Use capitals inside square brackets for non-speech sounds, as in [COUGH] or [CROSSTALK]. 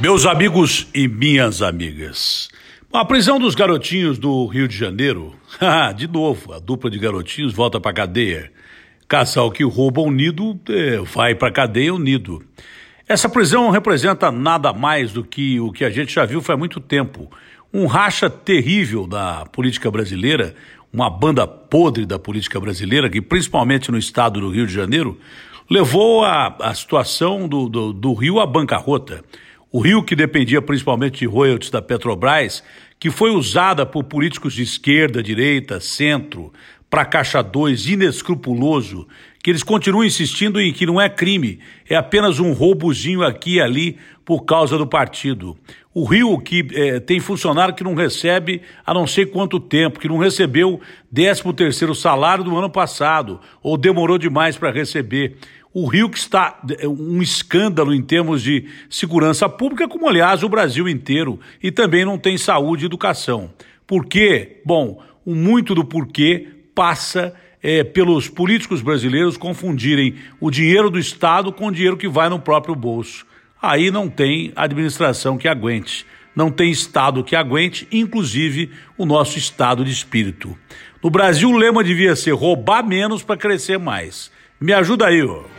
Meus amigos e minhas amigas. A prisão dos garotinhos do Rio de Janeiro. [LAUGHS] de novo, a dupla de garotinhos volta para cadeia. Casal que rouba unido é, vai para cadeia unido. Essa prisão representa nada mais do que o que a gente já viu faz muito tempo. Um racha terrível da política brasileira, uma banda podre da política brasileira, que principalmente no estado do Rio de Janeiro, levou a, a situação do, do, do Rio à bancarrota. O rio, que dependia principalmente de royalties da Petrobras, que foi usada por políticos de esquerda, direita, centro, para caixa dois, inescrupuloso, que eles continuam insistindo em que não é crime, é apenas um roubozinho aqui e ali por causa do partido. O Rio, que é, tem funcionário que não recebe há não sei quanto tempo, que não recebeu 13 terceiro salário do ano passado, ou demorou demais para receber. O Rio que está é, um escândalo em termos de segurança pública, como aliás o Brasil inteiro, e também não tem saúde e educação. Por quê? Bom, muito do porquê passa é, pelos políticos brasileiros confundirem o dinheiro do Estado com o dinheiro que vai no próprio bolso. Aí não tem administração que aguente, não tem Estado que aguente, inclusive o nosso estado de espírito. No Brasil, o lema devia ser roubar menos para crescer mais. Me ajuda aí, ó.